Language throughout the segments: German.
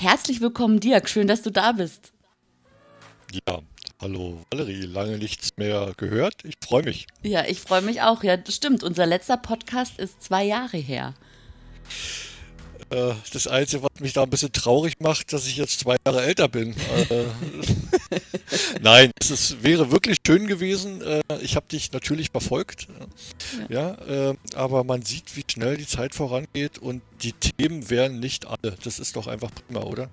Herzlich willkommen, Dirk. Schön, dass du da bist. Ja, hallo Valerie. Lange nichts mehr gehört. Ich freue mich. Ja, ich freue mich auch. Ja, das stimmt. Unser letzter Podcast ist zwei Jahre her. Äh, das Einzige, was mich da ein bisschen traurig macht, dass ich jetzt zwei Jahre älter bin. Äh, Nein, es ist, wäre wirklich schön gewesen. Äh, ich habe dich natürlich verfolgt. Ja, ja aber man sieht, wie schnell die Zeit vorangeht und die Themen wären nicht alle. Das ist doch einfach prima, oder?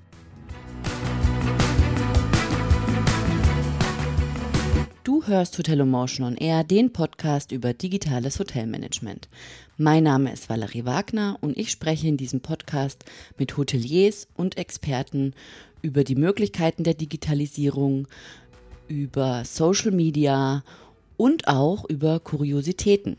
Du hörst Hotel Emotion on Air, den Podcast über digitales Hotelmanagement. Mein Name ist Valerie Wagner und ich spreche in diesem Podcast mit Hoteliers und Experten über die Möglichkeiten der Digitalisierung, über Social Media und auch über Kuriositäten.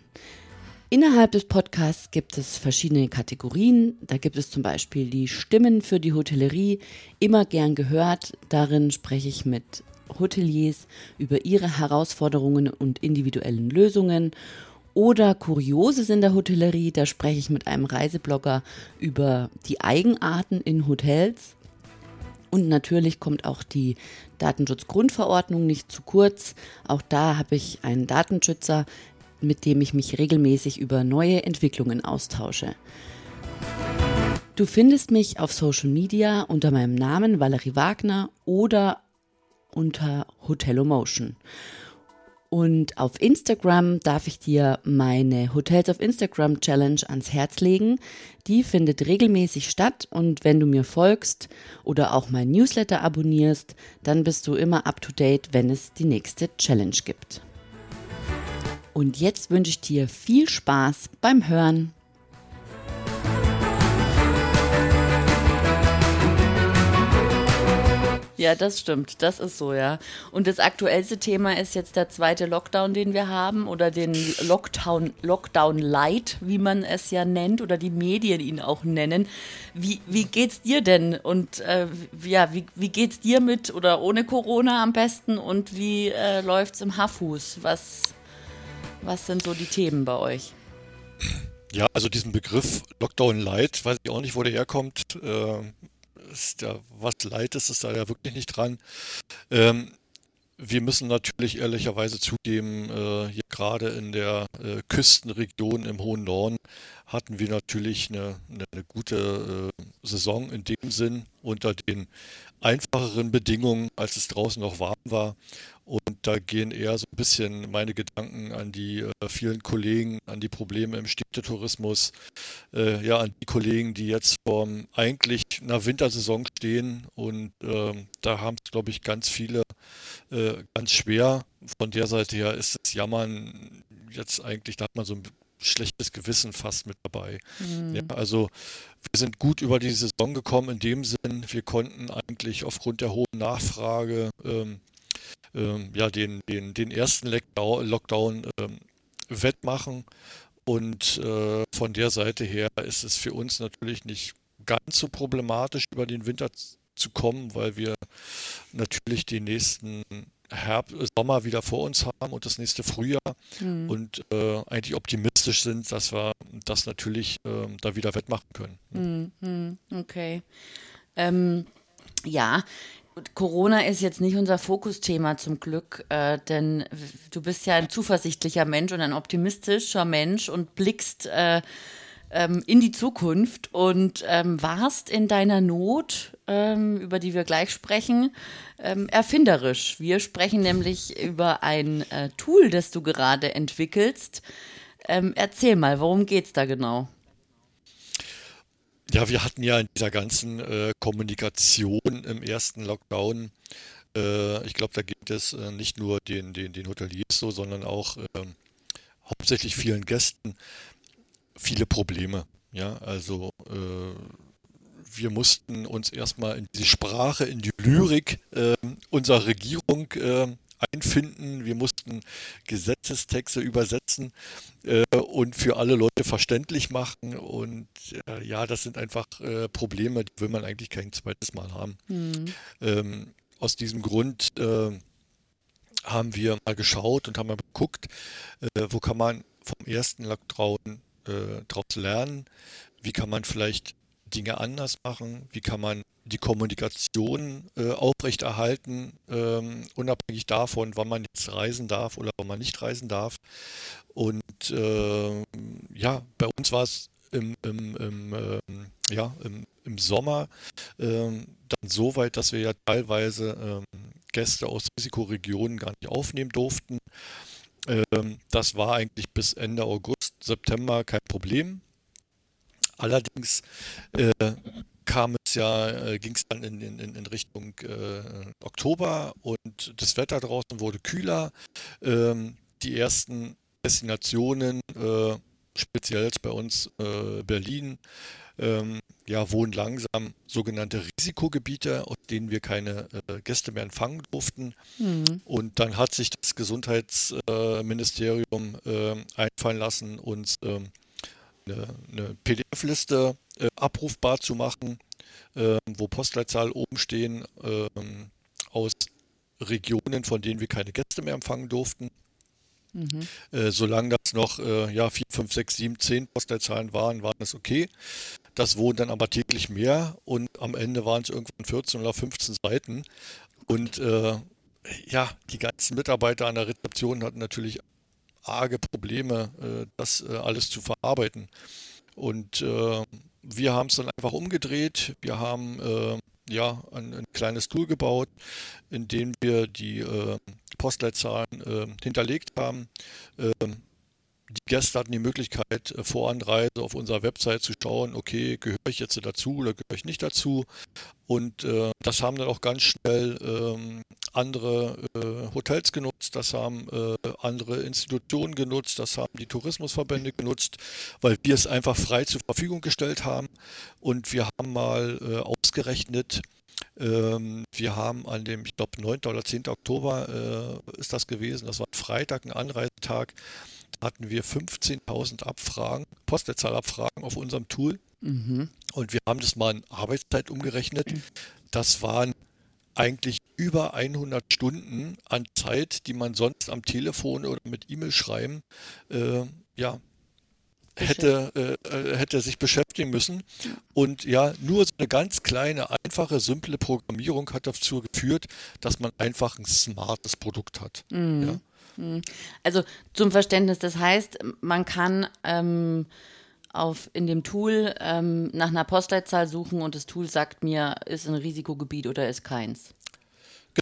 Innerhalb des Podcasts gibt es verschiedene Kategorien. Da gibt es zum Beispiel die Stimmen für die Hotellerie, immer gern gehört. Darin spreche ich mit Hoteliers über ihre Herausforderungen und individuellen Lösungen oder Kurioses in der Hotellerie. Da spreche ich mit einem Reiseblogger über die Eigenarten in Hotels. Und natürlich kommt auch die Datenschutzgrundverordnung nicht zu kurz. Auch da habe ich einen Datenschützer, mit dem ich mich regelmäßig über neue Entwicklungen austausche. Du findest mich auf Social Media unter meinem Namen Valerie Wagner oder unter Hotelomotion. Und auf Instagram darf ich dir meine Hotels auf Instagram Challenge ans Herz legen. Die findet regelmäßig statt und wenn du mir folgst oder auch mein Newsletter abonnierst, dann bist du immer up to date, wenn es die nächste Challenge gibt. Und jetzt wünsche ich dir viel Spaß beim Hören. Ja, das stimmt. Das ist so, ja. Und das aktuellste Thema ist jetzt der zweite Lockdown, den wir haben, oder den Lockdown, Lockdown Light, wie man es ja nennt, oder die Medien ihn auch nennen. Wie, wie geht's dir denn? Und äh, ja, wie, wie geht's dir mit oder ohne Corona am besten? Und wie äh, läuft's im Haffus? Was, was sind so die Themen bei euch? Ja, also diesen Begriff Lockdown Light, weiß ich auch nicht, wo der herkommt. Äh, ist ja, was leid ist, da ja wirklich nicht dran. Ähm, wir müssen natürlich ehrlicherweise zugeben, äh, gerade in der äh, Küstenregion im hohen Norden hatten wir natürlich eine, eine, eine gute äh, Saison in dem Sinn unter den einfacheren Bedingungen, als es draußen noch warm war. Und da gehen eher so ein bisschen meine Gedanken an die äh, vielen Kollegen, an die Probleme im Städtetourismus, äh, ja, an die Kollegen, die jetzt vor eigentlich einer Wintersaison stehen. Und ähm, da haben es, glaube ich, ganz viele äh, ganz schwer. Von der Seite her ist das Jammern jetzt eigentlich, da hat man so ein schlechtes Gewissen fast mit dabei. Mhm. Ja, also wir sind gut über die Saison gekommen in dem Sinn, wir konnten eigentlich aufgrund der hohen Nachfrage ähm, ähm, ja, den, den, den ersten Lockdown ähm, wettmachen. Und äh, von der Seite her ist es für uns natürlich nicht ganz so problematisch, über den Winter zu kommen, weil wir natürlich die nächsten Herbst, Sommer wieder vor uns haben und das nächste Frühjahr mhm. und äh, eigentlich optimistisch sind, dass wir das natürlich äh, da wieder wettmachen können. Mhm. Okay. Ähm, ja, Corona ist jetzt nicht unser Fokusthema zum Glück, äh, denn du bist ja ein zuversichtlicher Mensch und ein optimistischer Mensch und blickst äh, ähm, in die Zukunft und ähm, warst in deiner Not, ähm, über die wir gleich sprechen, ähm, erfinderisch. Wir sprechen nämlich über ein äh, Tool, das du gerade entwickelst. Ähm, erzähl mal, worum geht es da genau? Ja, wir hatten ja in dieser ganzen äh, Kommunikation im ersten Lockdown, äh, ich glaube, da gibt es äh, nicht nur den, den, den Hoteliers so, sondern auch hauptsächlich vielen Gästen viele Probleme. Ja, also äh, wir mussten uns erstmal in die Sprache, in die Lyrik äh, unserer Regierung äh, einfinden. Wir mussten Gesetzestexte übersetzen äh, und für alle Leute verständlich machen. Und äh, ja, das sind einfach äh, Probleme, die will man eigentlich kein zweites Mal haben. Mhm. Ähm, aus diesem Grund äh, haben wir mal geschaut und haben mal geguckt, wo kann man vom ersten Lockdown äh, daraus lernen? Wie kann man vielleicht Dinge anders machen, wie kann man die Kommunikation äh, aufrechterhalten, ähm, unabhängig davon, wann man jetzt reisen darf oder wann man nicht reisen darf. Und äh, ja, bei uns war es im, im, im, äh, ja, im, im Sommer ähm, dann so weit, dass wir ja teilweise ähm, Gäste aus Risikoregionen gar nicht aufnehmen durften. Ähm, das war eigentlich bis Ende August, September kein Problem. Allerdings äh, kam es ja, äh, ging es dann in, in, in Richtung äh, Oktober und das Wetter draußen wurde kühler. Ähm, die ersten Destinationen, äh, speziell bei uns äh, Berlin, ähm, ja, wohnen langsam sogenannte Risikogebiete, aus denen wir keine äh, Gäste mehr empfangen durften. Mhm. Und dann hat sich das Gesundheitsministerium äh, einfallen lassen, uns ähm, eine, eine PDF-Liste äh, abrufbar zu machen, ähm, wo Postleitzahl oben stehen ähm, aus Regionen, von denen wir keine Gäste mehr empfangen durften. Mhm. Äh, solange das noch äh, ja, 4, 5, 6, 7, 10 Postleitzahlen waren, war das okay. Das wurden dann aber täglich mehr und am Ende waren es irgendwann 14 oder 15 Seiten. Und äh, ja, die ganzen Mitarbeiter an der Rezeption hatten natürlich arge Probleme, äh, das äh, alles zu verarbeiten. Und wir haben es dann einfach umgedreht. Wir haben ja ein, ein, kleines Tool gebaut, in dem wir die Postleitzahlen hinterlegt haben. Ähm, die Gäste hatten die Möglichkeit, äh, vor Anreise auf unserer Website zu schauen, okay, gehöre ich jetzt dazu oder gehöre ich nicht dazu? Und äh, das haben dann auch ganz schnell ähm, andere äh, Hotels genutzt, das haben äh, andere Institutionen genutzt, das haben die Tourismusverbände genutzt, weil wir es einfach frei zur Verfügung gestellt haben. Und wir haben mal äh, ausgerechnet, ähm, wir haben an dem, ich glaube, 9. oder 10. Oktober äh, ist das gewesen, das war Freitag, ein Anreisetag, hatten wir 15.000 Abfragen, Postleitzahlabfragen auf unserem Tool. Mhm. Und wir haben das mal in Arbeitszeit umgerechnet. Das waren eigentlich über 100 Stunden an Zeit, die man sonst am Telefon oder mit E-Mail schreiben, äh, ja, hätte, äh, äh, hätte sich beschäftigen müssen. Und ja, nur so eine ganz kleine, einfache, simple Programmierung hat dazu geführt, dass man einfach ein smartes Produkt hat. Mhm. Ja. Hm. Also zum Verständnis, das heißt, man kann ähm, auf, in dem Tool ähm, nach einer Postleitzahl suchen und das Tool sagt mir, ist ein Risikogebiet oder ist keins.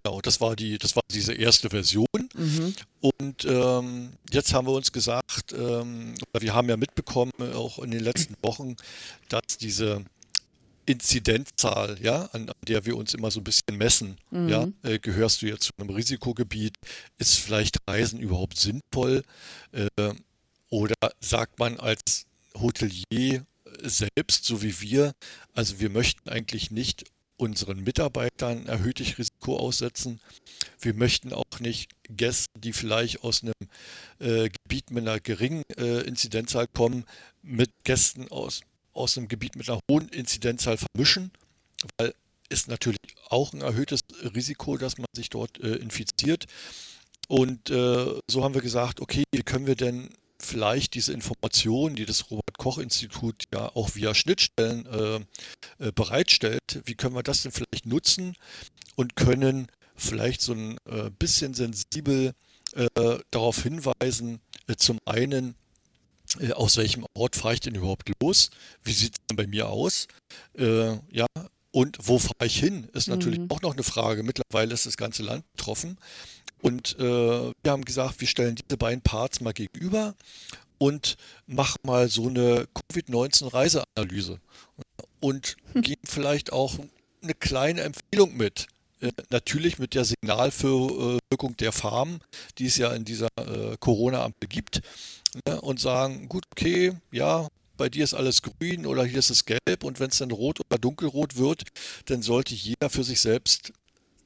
Genau, das war die, das war diese erste Version. Mhm. Und ähm, jetzt haben wir uns gesagt, ähm, wir haben ja mitbekommen, äh, auch in den letzten Wochen, dass diese Inzidenzzahl, ja, an, an, der wir uns immer so ein bisschen messen. Mhm. Ja, äh, gehörst du jetzt zu einem Risikogebiet? Ist vielleicht Reisen überhaupt sinnvoll? Äh, oder sagt man als Hotelier selbst, so wie wir, also wir möchten eigentlich nicht unseren Mitarbeitern erhöhtes Risiko aussetzen. Wir möchten auch nicht Gäste, die vielleicht aus einem äh, Gebiet mit einer geringen äh, Inzidenzzahl kommen, mit Gästen aus aus einem Gebiet mit einer hohen Inzidenzzahl vermischen, weil ist natürlich auch ein erhöhtes Risiko, dass man sich dort äh, infiziert. Und äh, so haben wir gesagt, okay, wie können wir denn vielleicht diese Informationen, die das Robert-Koch-Institut ja auch via Schnittstellen äh, äh, bereitstellt, wie können wir das denn vielleicht nutzen und können vielleicht so ein äh, bisschen sensibel äh, darauf hinweisen, zum einen, äh, aus welchem Ort fahre ich denn überhaupt los? Wie sieht es denn bei mir aus? Äh, ja, und wo fahre ich hin? Ist natürlich mhm. auch noch eine Frage. Mittlerweile ist das ganze Land betroffen. Und äh, wir haben gesagt, wir stellen diese beiden Parts mal gegenüber und machen mal so eine Covid-19-Reiseanalyse und hm. geben vielleicht auch eine kleine Empfehlung mit. Äh, natürlich mit der Signalwirkung der Farben, die es ja in dieser äh, Corona-Ampel gibt ne, und sagen, gut, okay, ja, bei dir ist alles grün oder hier ist es gelb und wenn es dann rot oder dunkelrot wird, dann sollte jeder für sich selbst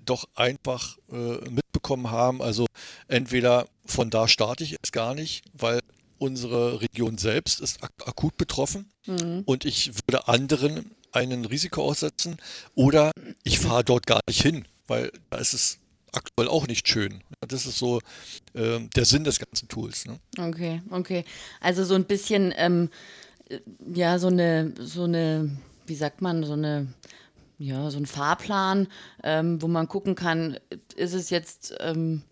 doch einfach äh, mitbekommen haben. Also entweder von da starte ich jetzt gar nicht, weil unsere Region selbst ist ak akut betroffen mhm. und ich würde anderen einen Risiko aussetzen oder ich fahre dort gar nicht hin, weil da ist es aktuell auch nicht schön. Das ist so äh, der Sinn des ganzen Tools. Ne? Okay, okay. Also so ein bisschen, ähm, ja, so eine, so eine wie sagt man, so eine ja, so ein Fahrplan, ähm, wo man gucken kann, ist es jetzt ähm,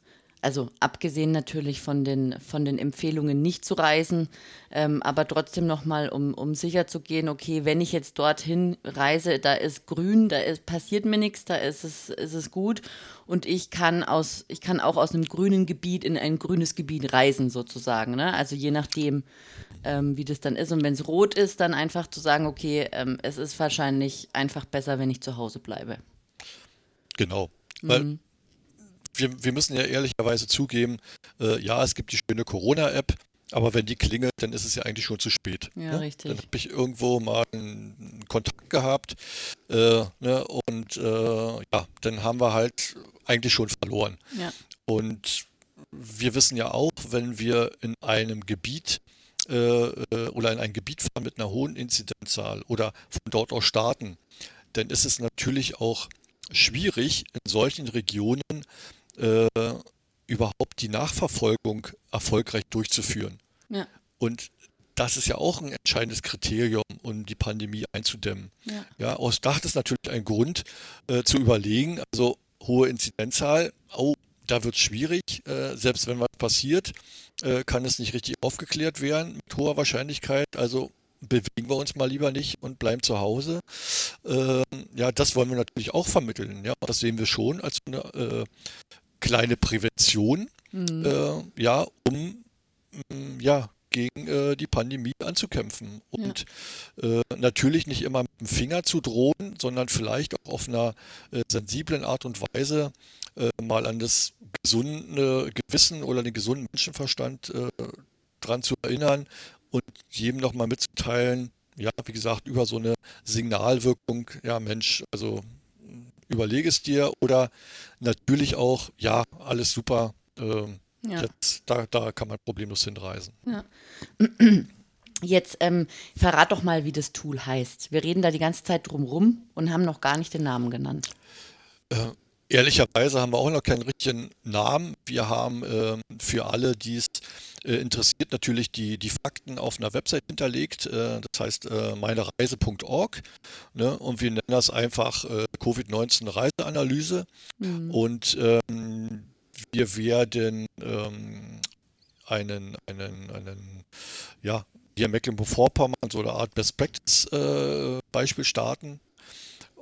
also abgesehen natürlich von den, von den Empfehlungen nicht zu reisen, ähm, aber trotzdem nochmal, um, um sicher zu gehen, okay, wenn ich jetzt dorthin reise, da ist grün, da ist, passiert mir nichts, da ist es, ist es gut und ich kann aus, ich kann auch aus einem grünen Gebiet in ein grünes Gebiet reisen sozusagen, ne? also je nachdem, ähm, wie das dann ist und wenn es rot ist, dann einfach zu sagen, okay, ähm, es ist wahrscheinlich einfach besser, wenn ich zu Hause bleibe. Genau, weil mhm wir, wir müssen ja ehrlicherweise zugeben, äh, ja, es gibt die schöne Corona-App, aber wenn die klingelt, dann ist es ja eigentlich schon zu spät. Ja, ne? richtig. Dann habe ich irgendwo mal einen Kontakt gehabt äh, ne? und äh, ja, dann haben wir halt eigentlich schon verloren. Ja. Und wir wissen ja auch, wenn wir in einem Gebiet äh, äh, oder in ein Gebiet fahren mit einer hohen Inzidenzzahl oder von dort aus starten, dann ist es natürlich auch schwierig, in solchen Regionen äh, überhaupt die Nachverfolgung erfolgreich durchzuführen. Ja. Und das ist ja auch ein entscheidendes Kriterium, um die Pandemie einzudämmen. Ja, ja aus Dach ist natürlich ein Grund äh, zu überlegen, also hohe Inzidenzzahl, oh, da wird es schwierig, äh, selbst wenn was passiert, äh, kann es nicht richtig aufgeklärt werden mit hoher Wahrscheinlichkeit. Also bewegen wir uns mal lieber nicht und bleiben zu Hause. Ähm, ja, das wollen wir natürlich auch vermitteln. Ja, das sehen wir schon als eine äh, kleine Prävention, mhm. äh, ja, um mm, ja, gegen äh, die Pandemie anzukämpfen. Und ja. äh, natürlich nicht immer mit dem Finger zu drohen, sondern vielleicht auch auf einer äh, sensiblen Art und Weise äh, mal an das gesunde Gewissen oder den gesunden Menschenverstand äh, dran zu erinnern und jedem nochmal mitzuteilen, ja, wie gesagt, über so eine Signalwirkung, ja Mensch, also überlege es dir oder natürlich auch, ja, alles super, ähm, ja. Jetzt, da, da kann man problemlos hinreisen. Ja. Jetzt ähm, verrat doch mal, wie das Tool heißt. Wir reden da die ganze Zeit drum rum und haben noch gar nicht den Namen genannt. Äh, ehrlicherweise haben wir auch noch keinen richtigen Namen. Wir haben äh, für alle, die es äh, interessiert, natürlich die, die Fakten auf einer Website hinterlegt. Äh, das heißt äh, meinereise.org. Ne? Und wir nennen das einfach äh, Covid-19 Reiseanalyse. Mhm. Und ähm, wir werden ähm, einen, einen, einen, ja, hier in Mecklenburg-Vorpommern so eine Art Best Practice äh, Beispiel starten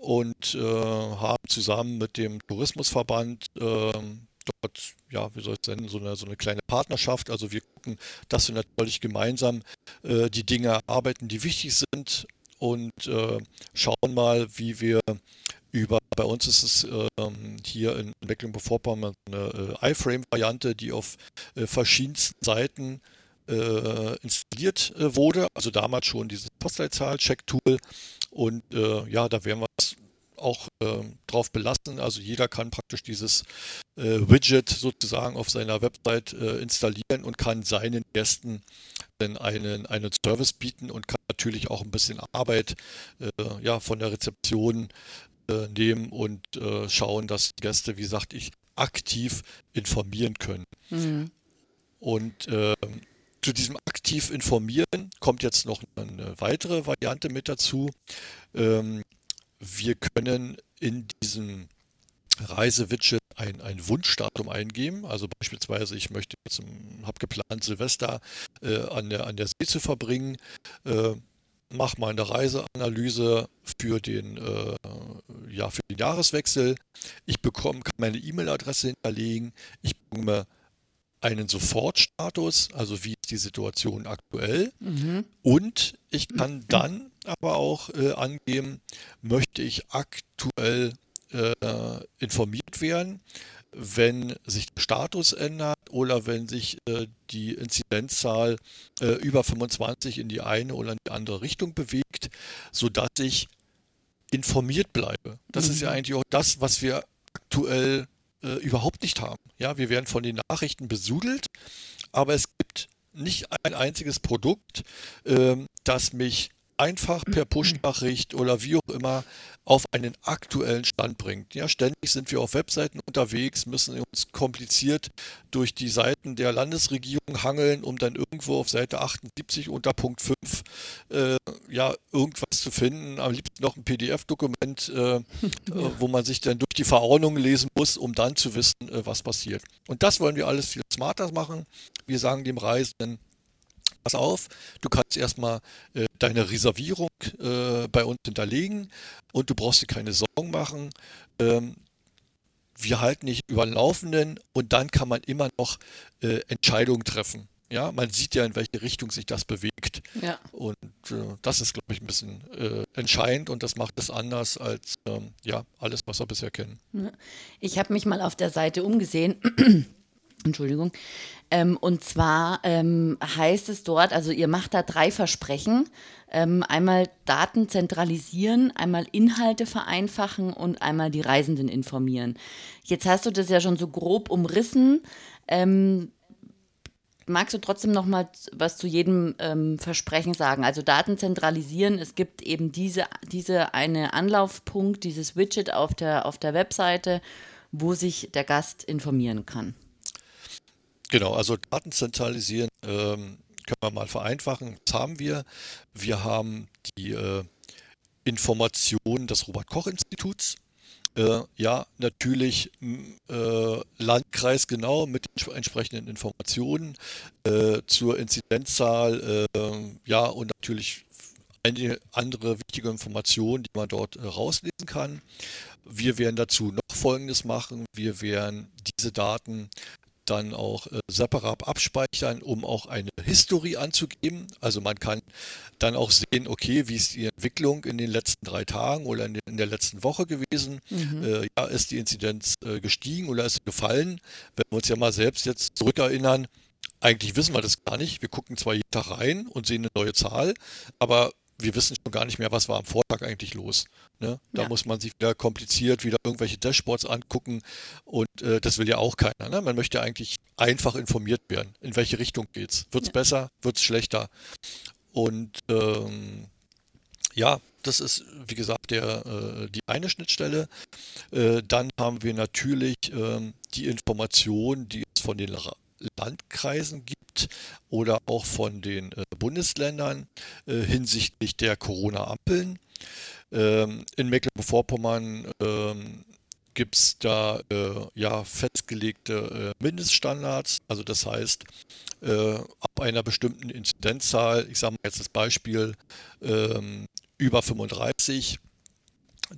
und äh, haben zusammen mit dem Tourismusverband äh, dort, ja, wie soll ich nennen, so eine, so eine kleine Partnerschaft. Also wir gucken, dass wir natürlich gemeinsam äh, die Dinge arbeiten, die wichtig sind und äh, schauen mal, wie wir über, bei uns ist es ähm, hier in Mecklenburg-Vorpommern eine äh, iFrame-Variante, die auf äh, verschiedensten Seiten äh, installiert äh, wurde. Also damals schon dieses Postleitzahl-Check-Tool. Und äh, ja, da werden wir es auch äh, drauf belassen. Also jeder kann praktisch dieses äh, Widget sozusagen auf seiner Website äh, installieren und kann seinen Gästen dann einen, einen Service bieten und kann natürlich auch ein bisschen Arbeit äh, ja, von der Rezeption nehmen und schauen, dass die Gäste, wie gesagt, ich aktiv informieren können. Mhm. Und ähm, zu diesem aktiv informieren kommt jetzt noch eine weitere Variante mit dazu. Ähm, wir können in diesem Reisewidget ein, ein Wunschdatum eingeben. Also beispielsweise, ich möchte jetzt, habe geplant, Silvester äh, an, der, an der See zu verbringen. Äh, mal eine Reiseanalyse für den, äh, ja, für den Jahreswechsel. Ich bekomme, kann meine E-Mail-Adresse hinterlegen. Ich bekomme einen Sofortstatus, also wie ist die Situation aktuell. Mhm. Und ich kann dann aber auch äh, angeben, möchte ich aktuell äh, informiert werden, wenn sich der Status ändert oder wenn sich äh, die Inzidenzzahl äh, über 25 in die eine oder in die andere Richtung bewegt, sodass ich informiert bleibe. Das mhm. ist ja mhm. eigentlich auch das, was wir aktuell äh, überhaupt nicht haben. Ja, wir werden von den Nachrichten besudelt, aber es gibt nicht ein einziges Produkt, ähm, das mich einfach per Push-Nachricht oder wie auch immer auf einen aktuellen Stand bringt. Ja, ständig sind wir auf Webseiten unterwegs, müssen uns kompliziert durch die Seiten der Landesregierung hangeln, um dann irgendwo auf Seite 78 unter Punkt 5 äh, ja irgendwas zu finden. Am liebsten noch ein PDF-Dokument, äh, ja. Äh, wo man sich dann durch die Verordnung lesen muss, um dann zu wissen, äh, was passiert. Und das wollen wir alles viel smarter machen. Wir sagen dem Reisenden, pass auf, du kannst erstmal äh, deine Reservierung äh, bei uns hinterlegen und du brauchst dir keine Sorgen machen. Ähm, wir halten dich über den Laufenden und dann kann man immer noch äh, Entscheidungen treffen. Ja, man sieht ja, in welche Richtung sich das bewegt. Ja. Und äh, das ist, glaube ich, ein bisschen äh, entscheidend und das macht es anders als ähm, ja, alles, was wir bisher kennen. Ich habe mich mal auf der Seite umgesehen. Entschuldigung. Ähm, und zwar ähm, heißt es dort, also ihr macht da drei Versprechen. Ähm, einmal Daten zentralisieren, einmal Inhalte vereinfachen und einmal die Reisenden informieren. Jetzt hast du das ja schon so grob umrissen. Ähm, magst du trotzdem noch mal was zu jedem ähm, Versprechen sagen? Also Daten zentralisieren, es gibt eben diese, diese eine Anlaufpunkt, dieses Widget auf der, auf der Webseite, wo sich der Gast informieren kann. Genau, also Daten zentralisieren ähm, können wir mal vereinfachen. Was haben wir? Wir haben die äh, Informationen des Robert-Koch-Instituts. Äh, ja, natürlich äh, Landkreis genau mit entsprechenden Informationen äh, zur Inzidenzzahl, äh, ja, und natürlich einige andere wichtige Informationen, die man dort äh, rauslesen kann. Wir werden dazu noch Folgendes machen. Wir werden diese Daten dann auch äh, separat abspeichern, um auch eine History anzugeben. Also man kann dann auch sehen, okay, wie ist die Entwicklung in den letzten drei Tagen oder in, in der letzten Woche gewesen? Mhm. Äh, ja, ist die Inzidenz äh, gestiegen oder ist sie gefallen? Wenn wir uns ja mal selbst jetzt zurückerinnern, eigentlich wissen wir das gar nicht. Wir gucken zwar jeden Tag rein und sehen eine neue Zahl, aber wir wissen schon gar nicht mehr, was war am Vortag eigentlich los. Ne? Da ja. muss man sich wieder kompliziert wieder irgendwelche Dashboards angucken und äh, das will ja auch keiner. Ne? Man möchte eigentlich einfach informiert werden. In welche Richtung geht's? Wird's ja. besser? Wird's schlechter? Und ähm, ja, das ist, wie gesagt, der, äh, die eine Schnittstelle. Äh, dann haben wir natürlich ähm, die Informationen, die es von den Landkreisen gibt oder auch von den äh, Bundesländern äh, hinsichtlich der Corona-Ampeln. Ähm, in Mecklenburg-Vorpommern ähm, gibt es da äh, ja festgelegte äh, Mindeststandards. Also das heißt, äh, ab einer bestimmten Inzidenzzahl, ich sage mal jetzt das Beispiel, ähm, über 35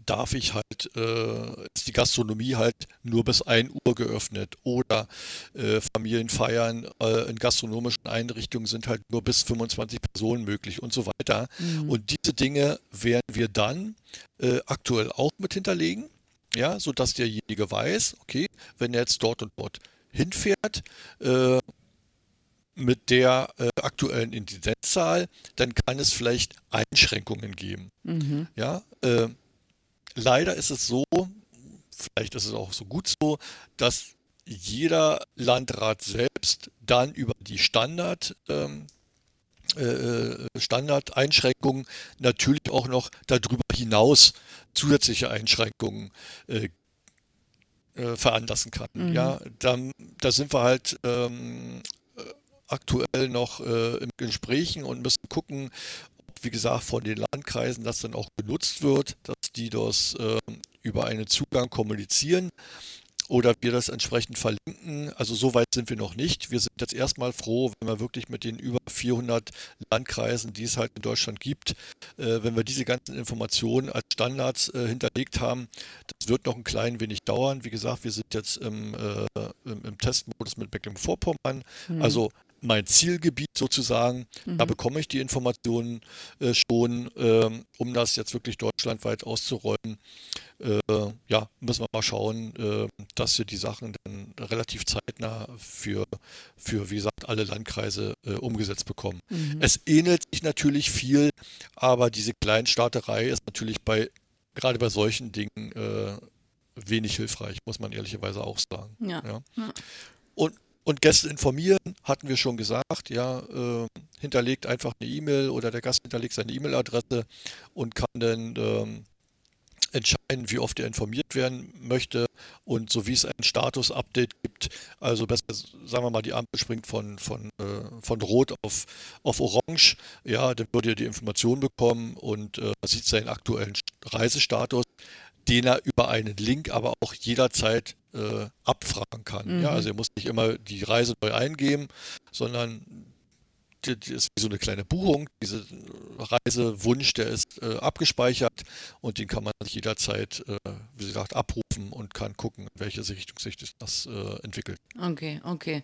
darf ich halt, äh, ist die Gastronomie halt nur bis 1 Uhr geöffnet oder äh, Familienfeiern äh, in gastronomischen Einrichtungen sind halt nur bis 25 Personen möglich und so weiter. Mhm. Und diese Dinge werden wir dann äh, aktuell auch mit hinterlegen, ja, sodass derjenige weiß, okay, wenn er jetzt dort und dort hinfährt, äh, mit der äh, aktuellen Inzidenzzahl, dann kann es vielleicht Einschränkungen geben. Mhm. Ja, äh, leider ist es so, vielleicht ist es auch so gut so, dass jeder Landrat selbst dann über die Standard, ähm, äh, Standardeinschränkungen natürlich auch noch darüber hinaus zusätzliche Einschränkungen äh, äh, veranlassen kann. Mhm. Ja, dann, da sind wir halt ähm, aktuell noch äh, in Gesprächen und müssen gucken, wie gesagt, von den Landkreisen das dann auch genutzt wird, dass die das äh, über einen Zugang kommunizieren oder wir das entsprechend verlinken. Also so weit sind wir noch nicht. Wir sind jetzt erstmal froh, wenn wir wirklich mit den über 400 Landkreisen, die es halt in Deutschland gibt, äh, wenn wir diese ganzen Informationen als Standards äh, hinterlegt haben. Das wird noch ein klein wenig dauern. Wie gesagt, wir sind jetzt im, äh, im, im Testmodus mit Mecklenburg-Vorpommern. Mhm. Also mein Zielgebiet sozusagen. Mhm. Da bekomme ich die Informationen äh, schon, ähm, um das jetzt wirklich deutschlandweit auszurollen. Äh, ja, müssen wir mal schauen, äh, dass wir die Sachen dann relativ zeitnah für, für wie gesagt, alle Landkreise äh, umgesetzt bekommen. Mhm. Es ähnelt sich natürlich viel, aber diese Kleinstaaterei ist natürlich bei, gerade bei solchen Dingen, äh, wenig hilfreich, muss man ehrlicherweise auch sagen. Ja. ja. ja. Und und Gäste informieren, hatten wir schon gesagt, ja, äh, hinterlegt einfach eine E-Mail oder der Gast hinterlegt seine E-Mail-Adresse und kann dann ähm, entscheiden, wie oft er informiert werden möchte und so wie es ein Status-Update gibt, also besser, sagen wir mal, die Ampel springt von, von, äh, von Rot auf, auf Orange, ja, dann würde er die Information bekommen und äh, sieht seinen aktuellen Reisestatus, den er über einen Link aber auch jederzeit äh, abfragen kann. Mhm. Ja, also er muss nicht immer die Reise neu eingeben, sondern die ist wie so eine kleine Buchung. Dieser Reisewunsch, der ist äh, abgespeichert und den kann man sich jederzeit, äh, wie gesagt, abrufen und kann gucken, in welche Richtung sich das äh, entwickelt. Okay, okay.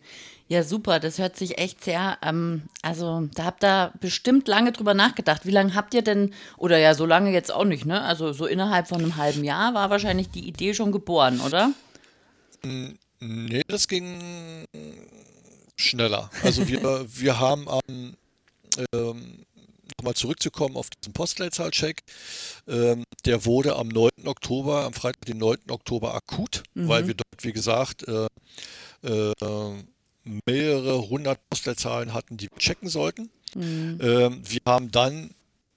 Ja, super. Das hört sich echt sehr, ähm, also da habt ihr bestimmt lange drüber nachgedacht. Wie lange habt ihr denn, oder ja, so lange jetzt auch nicht, ne? Also so innerhalb von einem halben Jahr war wahrscheinlich die Idee schon geboren, oder? Nee, das ging schneller. Also wir, wir haben am, ähm, nochmal zurückzukommen auf diesen Postleitzahlcheck, ähm, der wurde am 9. Oktober, am Freitag, den 9. Oktober akut, mhm. weil wir dort, wie gesagt, äh, äh, mehrere hundert Postleitzahlen hatten, die wir checken sollten. Mhm. Ähm, wir haben dann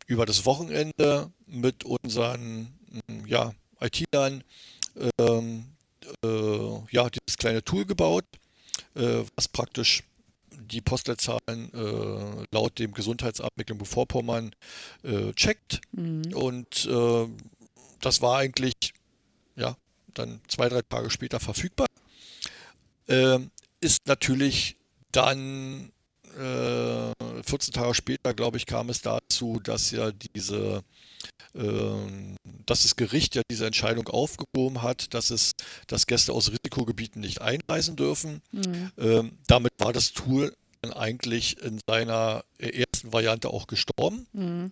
über das Wochenende mit unseren ja, IT-Lern ähm, äh, ja, dieses kleine Tool gebaut, äh, was praktisch die Postleitzahlen äh, laut dem Gesundheitsamt Mecklenburg-Vorpommern äh, checkt. Mhm. Und äh, das war eigentlich ja, dann zwei, drei Tage später verfügbar. Ähm, ist natürlich dann 14 Tage später, glaube ich, kam es dazu, dass ja diese ähm, dass das Gericht ja diese Entscheidung aufgehoben hat, dass es, dass Gäste aus Risikogebieten nicht einreisen dürfen. Mhm. Ähm, damit war das Tool dann eigentlich in seiner ersten Variante auch gestorben. Mhm.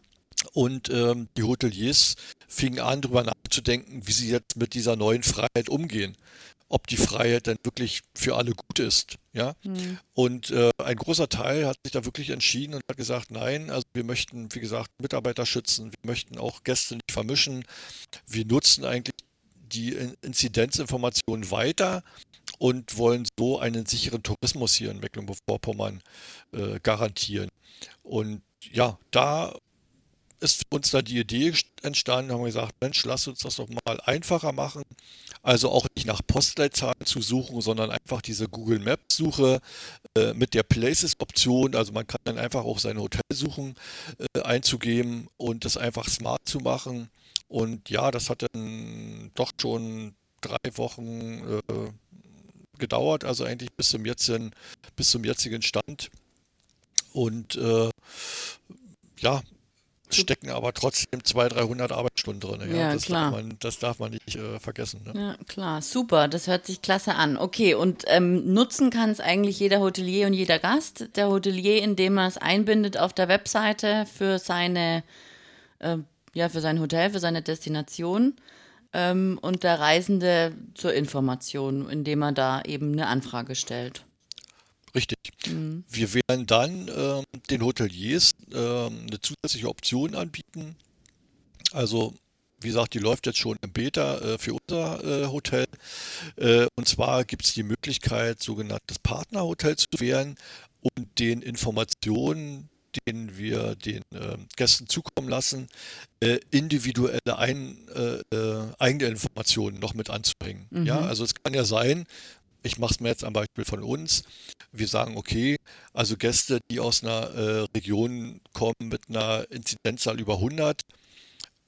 Und ähm, die Hoteliers fingen an, darüber nachzudenken, wie sie jetzt mit dieser neuen Freiheit umgehen ob die Freiheit dann wirklich für alle gut ist. Ja? Mhm. Und äh, ein großer Teil hat sich da wirklich entschieden und hat gesagt, nein, also wir möchten, wie gesagt, Mitarbeiter schützen, wir möchten auch Gäste nicht vermischen. Wir nutzen eigentlich die Inzidenzinformationen weiter und wollen so einen sicheren Tourismus hier in Mecklenburg-Vorpommern äh, garantieren. Und ja, da ist uns da die Idee entstanden, haben wir gesagt, Mensch, lass uns das doch mal einfacher machen. Also auch nicht nach Postleitzahlen zu suchen, sondern einfach diese Google Maps Suche äh, mit der Places Option. Also man kann dann einfach auch seine Hotelsuchen äh, einzugeben und das einfach smart zu machen. Und ja, das hat dann doch schon drei Wochen äh, gedauert, also eigentlich bis zum jetzigen, bis zum jetzigen Stand. Und äh, ja, stecken aber trotzdem 200, 300 Arbeitsstunden drin. Ja, ja das, klar. Darf man, das darf man nicht äh, vergessen. Ne? Ja, klar, super, das hört sich klasse an. Okay, und ähm, nutzen kann es eigentlich jeder Hotelier und jeder Gast. Der Hotelier, indem er es einbindet auf der Webseite für seine, äh, ja, für sein Hotel, für seine Destination. Ähm, und der Reisende zur Information, indem er da eben eine Anfrage stellt. Richtig. Mhm. Wir werden dann äh, den Hoteliers äh, eine zusätzliche Option anbieten. Also, wie gesagt, die läuft jetzt schon im Beta äh, für unser äh, Hotel. Äh, und zwar gibt es die Möglichkeit, sogenanntes Partnerhotel zu wählen und den Informationen, denen wir den äh, Gästen zukommen lassen, äh, individuelle ein, eigene Informationen noch mit anzubringen. Mhm. Ja, also es kann ja sein, ich mache es mir jetzt am Beispiel von uns. Wir sagen, okay, also Gäste, die aus einer äh, Region kommen mit einer Inzidenzzahl über 100,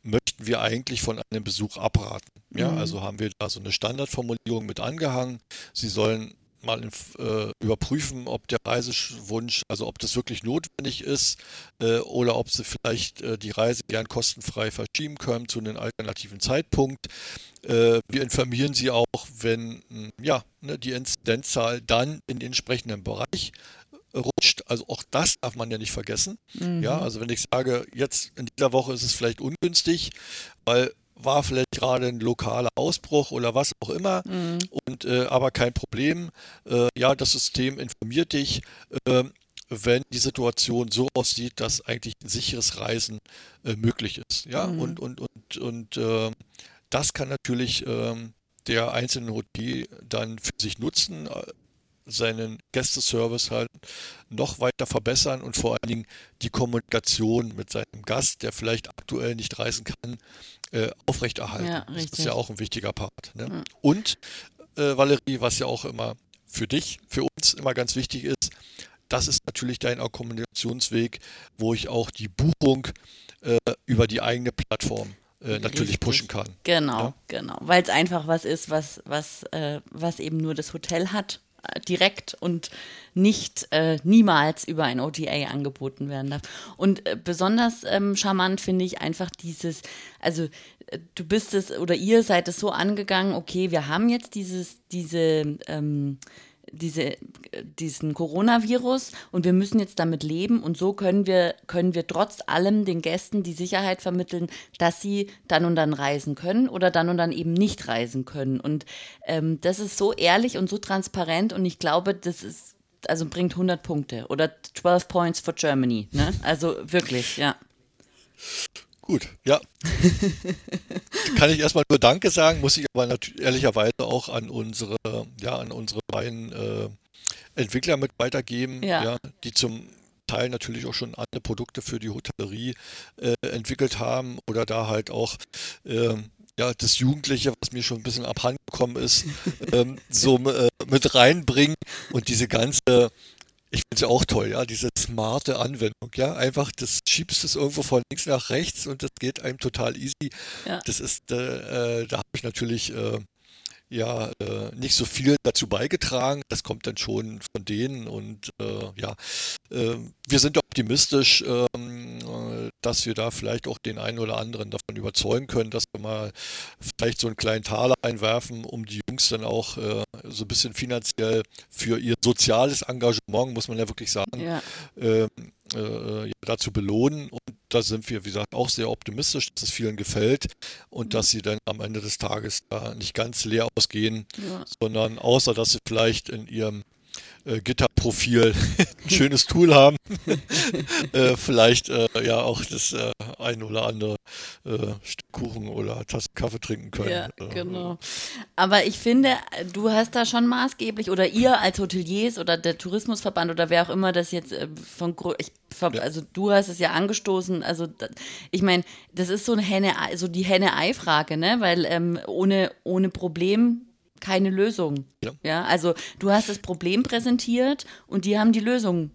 möchten wir eigentlich von einem Besuch abraten. Ja, mhm. also haben wir da so eine Standardformulierung mit angehangen. Sie sollen mal äh, überprüfen, ob der Reisewunsch, also ob das wirklich notwendig ist äh, oder ob sie vielleicht äh, die Reise gern kostenfrei verschieben können zu einem alternativen Zeitpunkt. Äh, wir informieren sie auch, wenn hm, ja, ne, die Inzidenzzahl dann in den entsprechenden Bereich rutscht. Also auch das darf man ja nicht vergessen. Mhm. Ja, also wenn ich sage, jetzt in dieser Woche ist es vielleicht ungünstig, weil war vielleicht gerade ein lokaler Ausbruch oder was auch immer, mhm. und äh, aber kein Problem. Äh, ja, das System informiert dich, äh, wenn die Situation so aussieht, dass eigentlich ein sicheres Reisen äh, möglich ist. Ja, mhm. und und und und ähm, das kann natürlich ähm, der einzelne Hotel dann für sich nutzen. seinen Gästeservice halt noch weiter verbessern und vor allen Dingen die Kommunikation mit seinem Gast, der vielleicht aktuell nicht reisen kann, äh, aufrechterhalten. Ja, das ist ja auch ein wichtiger Part. Ne? Mhm. Und äh, Valerie, was ja auch immer für dich, für uns immer ganz wichtig ist, das ist natürlich dein Kommunikationsweg, wo ich auch die Buchung äh, über die eigene Plattform äh, natürlich Richtig. pushen kann. Genau, ja? genau. Weil es einfach was ist, was, was, äh, was eben nur das Hotel hat äh, direkt und nicht äh, niemals über ein OTA angeboten werden darf. Und äh, besonders ähm, charmant finde ich einfach dieses, also äh, du bist es oder ihr seid es so angegangen, okay, wir haben jetzt dieses, diese ähm, diese, diesen Coronavirus und wir müssen jetzt damit leben und so können wir, können wir trotz allem den Gästen die Sicherheit vermitteln, dass sie dann und dann reisen können oder dann und dann eben nicht reisen können. Und ähm, das ist so ehrlich und so transparent und ich glaube, das ist, also bringt 100 Punkte oder 12 Points for Germany. Ne? Also wirklich, ja. Gut, ja. Kann ich erstmal nur Danke sagen, muss ich aber ehrlicherweise auch an unsere, ja, an unsere beiden äh, Entwickler mit weitergeben, ja. ja. die zum Teil natürlich auch schon andere Produkte für die Hotellerie äh, entwickelt haben oder da halt auch äh, ja, das Jugendliche, was mir schon ein bisschen abhandengekommen ist, ähm, so äh, mit reinbringen und diese ganze ich finde es ja auch toll, ja, diese smarte Anwendung, ja, einfach das schiebst es irgendwo von links nach rechts und das geht einem total easy. Ja. Das ist, äh, äh da habe ich natürlich äh, ja äh, nicht so viel dazu beigetragen. Das kommt dann schon von denen und äh, ja, äh, wir sind optimistisch, ähm, äh, dass wir da vielleicht auch den einen oder anderen davon überzeugen können, dass wir mal vielleicht so einen kleinen Taler einwerfen, um die Jungs dann auch äh, so ein bisschen finanziell für ihr soziales Engagement, muss man ja wirklich sagen, ja. Ähm, äh, dazu belohnen. Und da sind wir, wie gesagt, auch sehr optimistisch, dass es vielen gefällt und mhm. dass sie dann am Ende des Tages da nicht ganz leer ausgehen, ja. sondern außer dass sie vielleicht in ihrem äh, Gitterprofil ein schönes Tool haben. äh, vielleicht äh, ja auch das äh, ein oder andere äh, Stück Kuchen oder Tasse Kaffee trinken können. Ja, äh, genau. Aber ich finde, du hast da schon maßgeblich oder ihr als Hoteliers oder der Tourismusverband oder wer auch immer das jetzt von ich, also du hast es ja angestoßen, also ich meine, das ist so eine Henne, so die Henne-Ei-Frage, ne? Weil ähm, ohne, ohne Problem keine Lösung. Ja. ja. Also du hast das Problem präsentiert und die haben die Lösung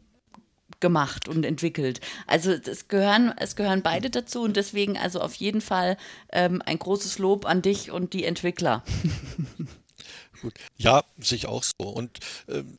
gemacht und entwickelt. Also es gehören, es gehören beide dazu und deswegen also auf jeden Fall ähm, ein großes Lob an dich und die Entwickler. Gut. Ja, sich auch so. Und ähm,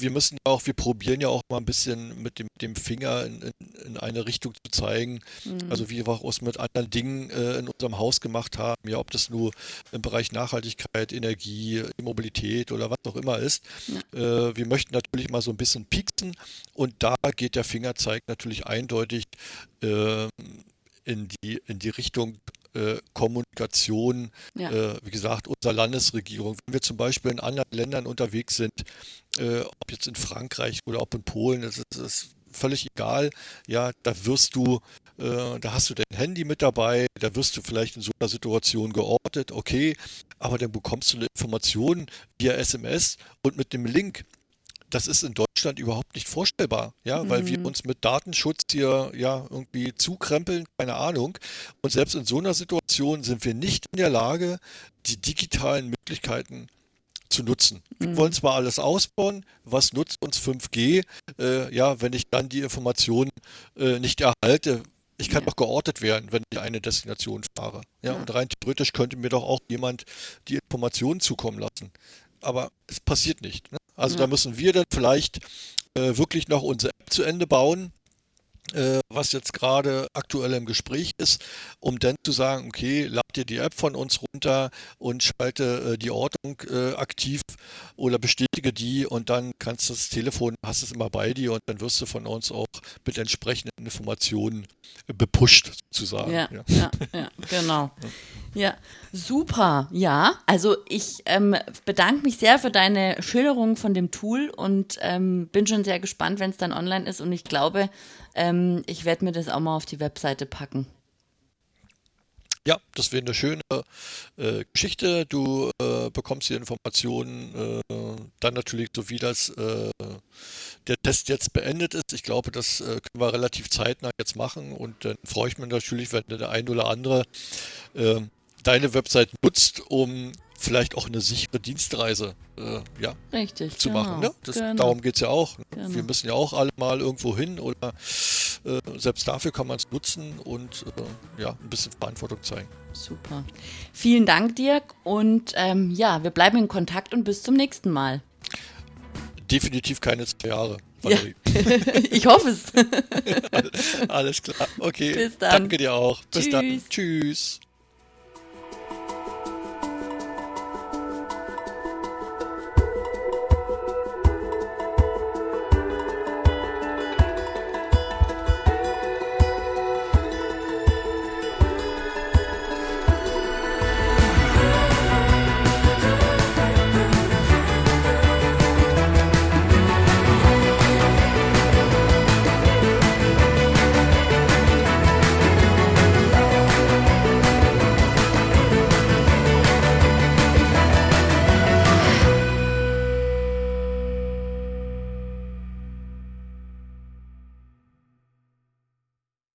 wir müssen ja auch, wir probieren ja auch mal ein bisschen mit dem, dem Finger in, in, in eine Richtung zu zeigen. Mhm. Also wie wir auch es mit anderen Dingen äh, in unserem Haus gemacht haben, ja, ob das nur im Bereich Nachhaltigkeit, Energie, Mobilität oder was auch immer ist. Ja. Äh, wir möchten natürlich mal so ein bisschen pieksen und da geht der Fingerzeig natürlich eindeutig äh, in die, in die Richtung äh, Kommunikation, ja. äh, wie gesagt, unserer Landesregierung. Wenn wir zum Beispiel in anderen Ländern unterwegs sind, äh, ob jetzt in Frankreich oder ob in Polen, das ist, das ist völlig egal. Ja, da wirst du, äh, da hast du dein Handy mit dabei, da wirst du vielleicht in so einer Situation geortet, okay, aber dann bekommst du eine Information via SMS und mit dem Link das ist in Deutschland überhaupt nicht vorstellbar, ja, mhm. weil wir mhm. uns mit Datenschutz hier ja irgendwie zukrempeln, keine Ahnung. Und selbst in so einer Situation sind wir nicht in der Lage, die digitalen Möglichkeiten zu nutzen. Wir mhm. wollen zwar alles ausbauen, was nutzt uns 5G, äh, ja, wenn ich dann die Informationen äh, nicht erhalte, ich kann ja. doch geortet werden, wenn ich eine Destination fahre. Ja, ja, und rein theoretisch könnte mir doch auch jemand die Informationen zukommen lassen. Aber es passiert nicht. Ne? Also ja. da müssen wir dann vielleicht äh, wirklich noch unsere App zu Ende bauen, was jetzt gerade aktuell im Gespräch ist, um dann zu sagen, okay, lad dir die App von uns runter und schalte äh, die Ortung äh, aktiv oder bestätige die und dann kannst du das Telefon, hast es immer bei dir und dann wirst du von uns auch mit entsprechenden Informationen äh, bepusht sozusagen. Ja, ja, ja, ja genau. Ja, super. Ja, also ich ähm, bedanke mich sehr für deine Schilderung von dem Tool und ähm, bin schon sehr gespannt, wenn es dann online ist und ich glaube, ähm, ich werde mir das auch mal auf die Webseite packen. ja, das wäre eine schöne äh, Geschichte. Du äh, bekommst die Informationen äh, dann natürlich, so wie das äh, der Test jetzt beendet ist. Ich glaube, das äh, können wir relativ zeitnah jetzt machen und dann freue ich mich natürlich, wenn der ein oder andere ähm, deine Website nutzt, um vielleicht auch eine sichere Dienstreise äh, ja, Richtig, zu genau, machen. Ne? Das, genau. Darum geht es ja auch. Genau. Wir müssen ja auch alle mal irgendwo hin oder äh, selbst dafür kann man es nutzen und äh, ja, ein bisschen Verantwortung zeigen. Super. Vielen Dank, Dirk. Und ähm, ja, wir bleiben in Kontakt und bis zum nächsten Mal. Definitiv keine zwei Jahre. Ja. Valerie. ich hoffe es. Alles klar. Okay. Bis dann. Danke dir auch. Bis dann. Tschüss. Tschüss.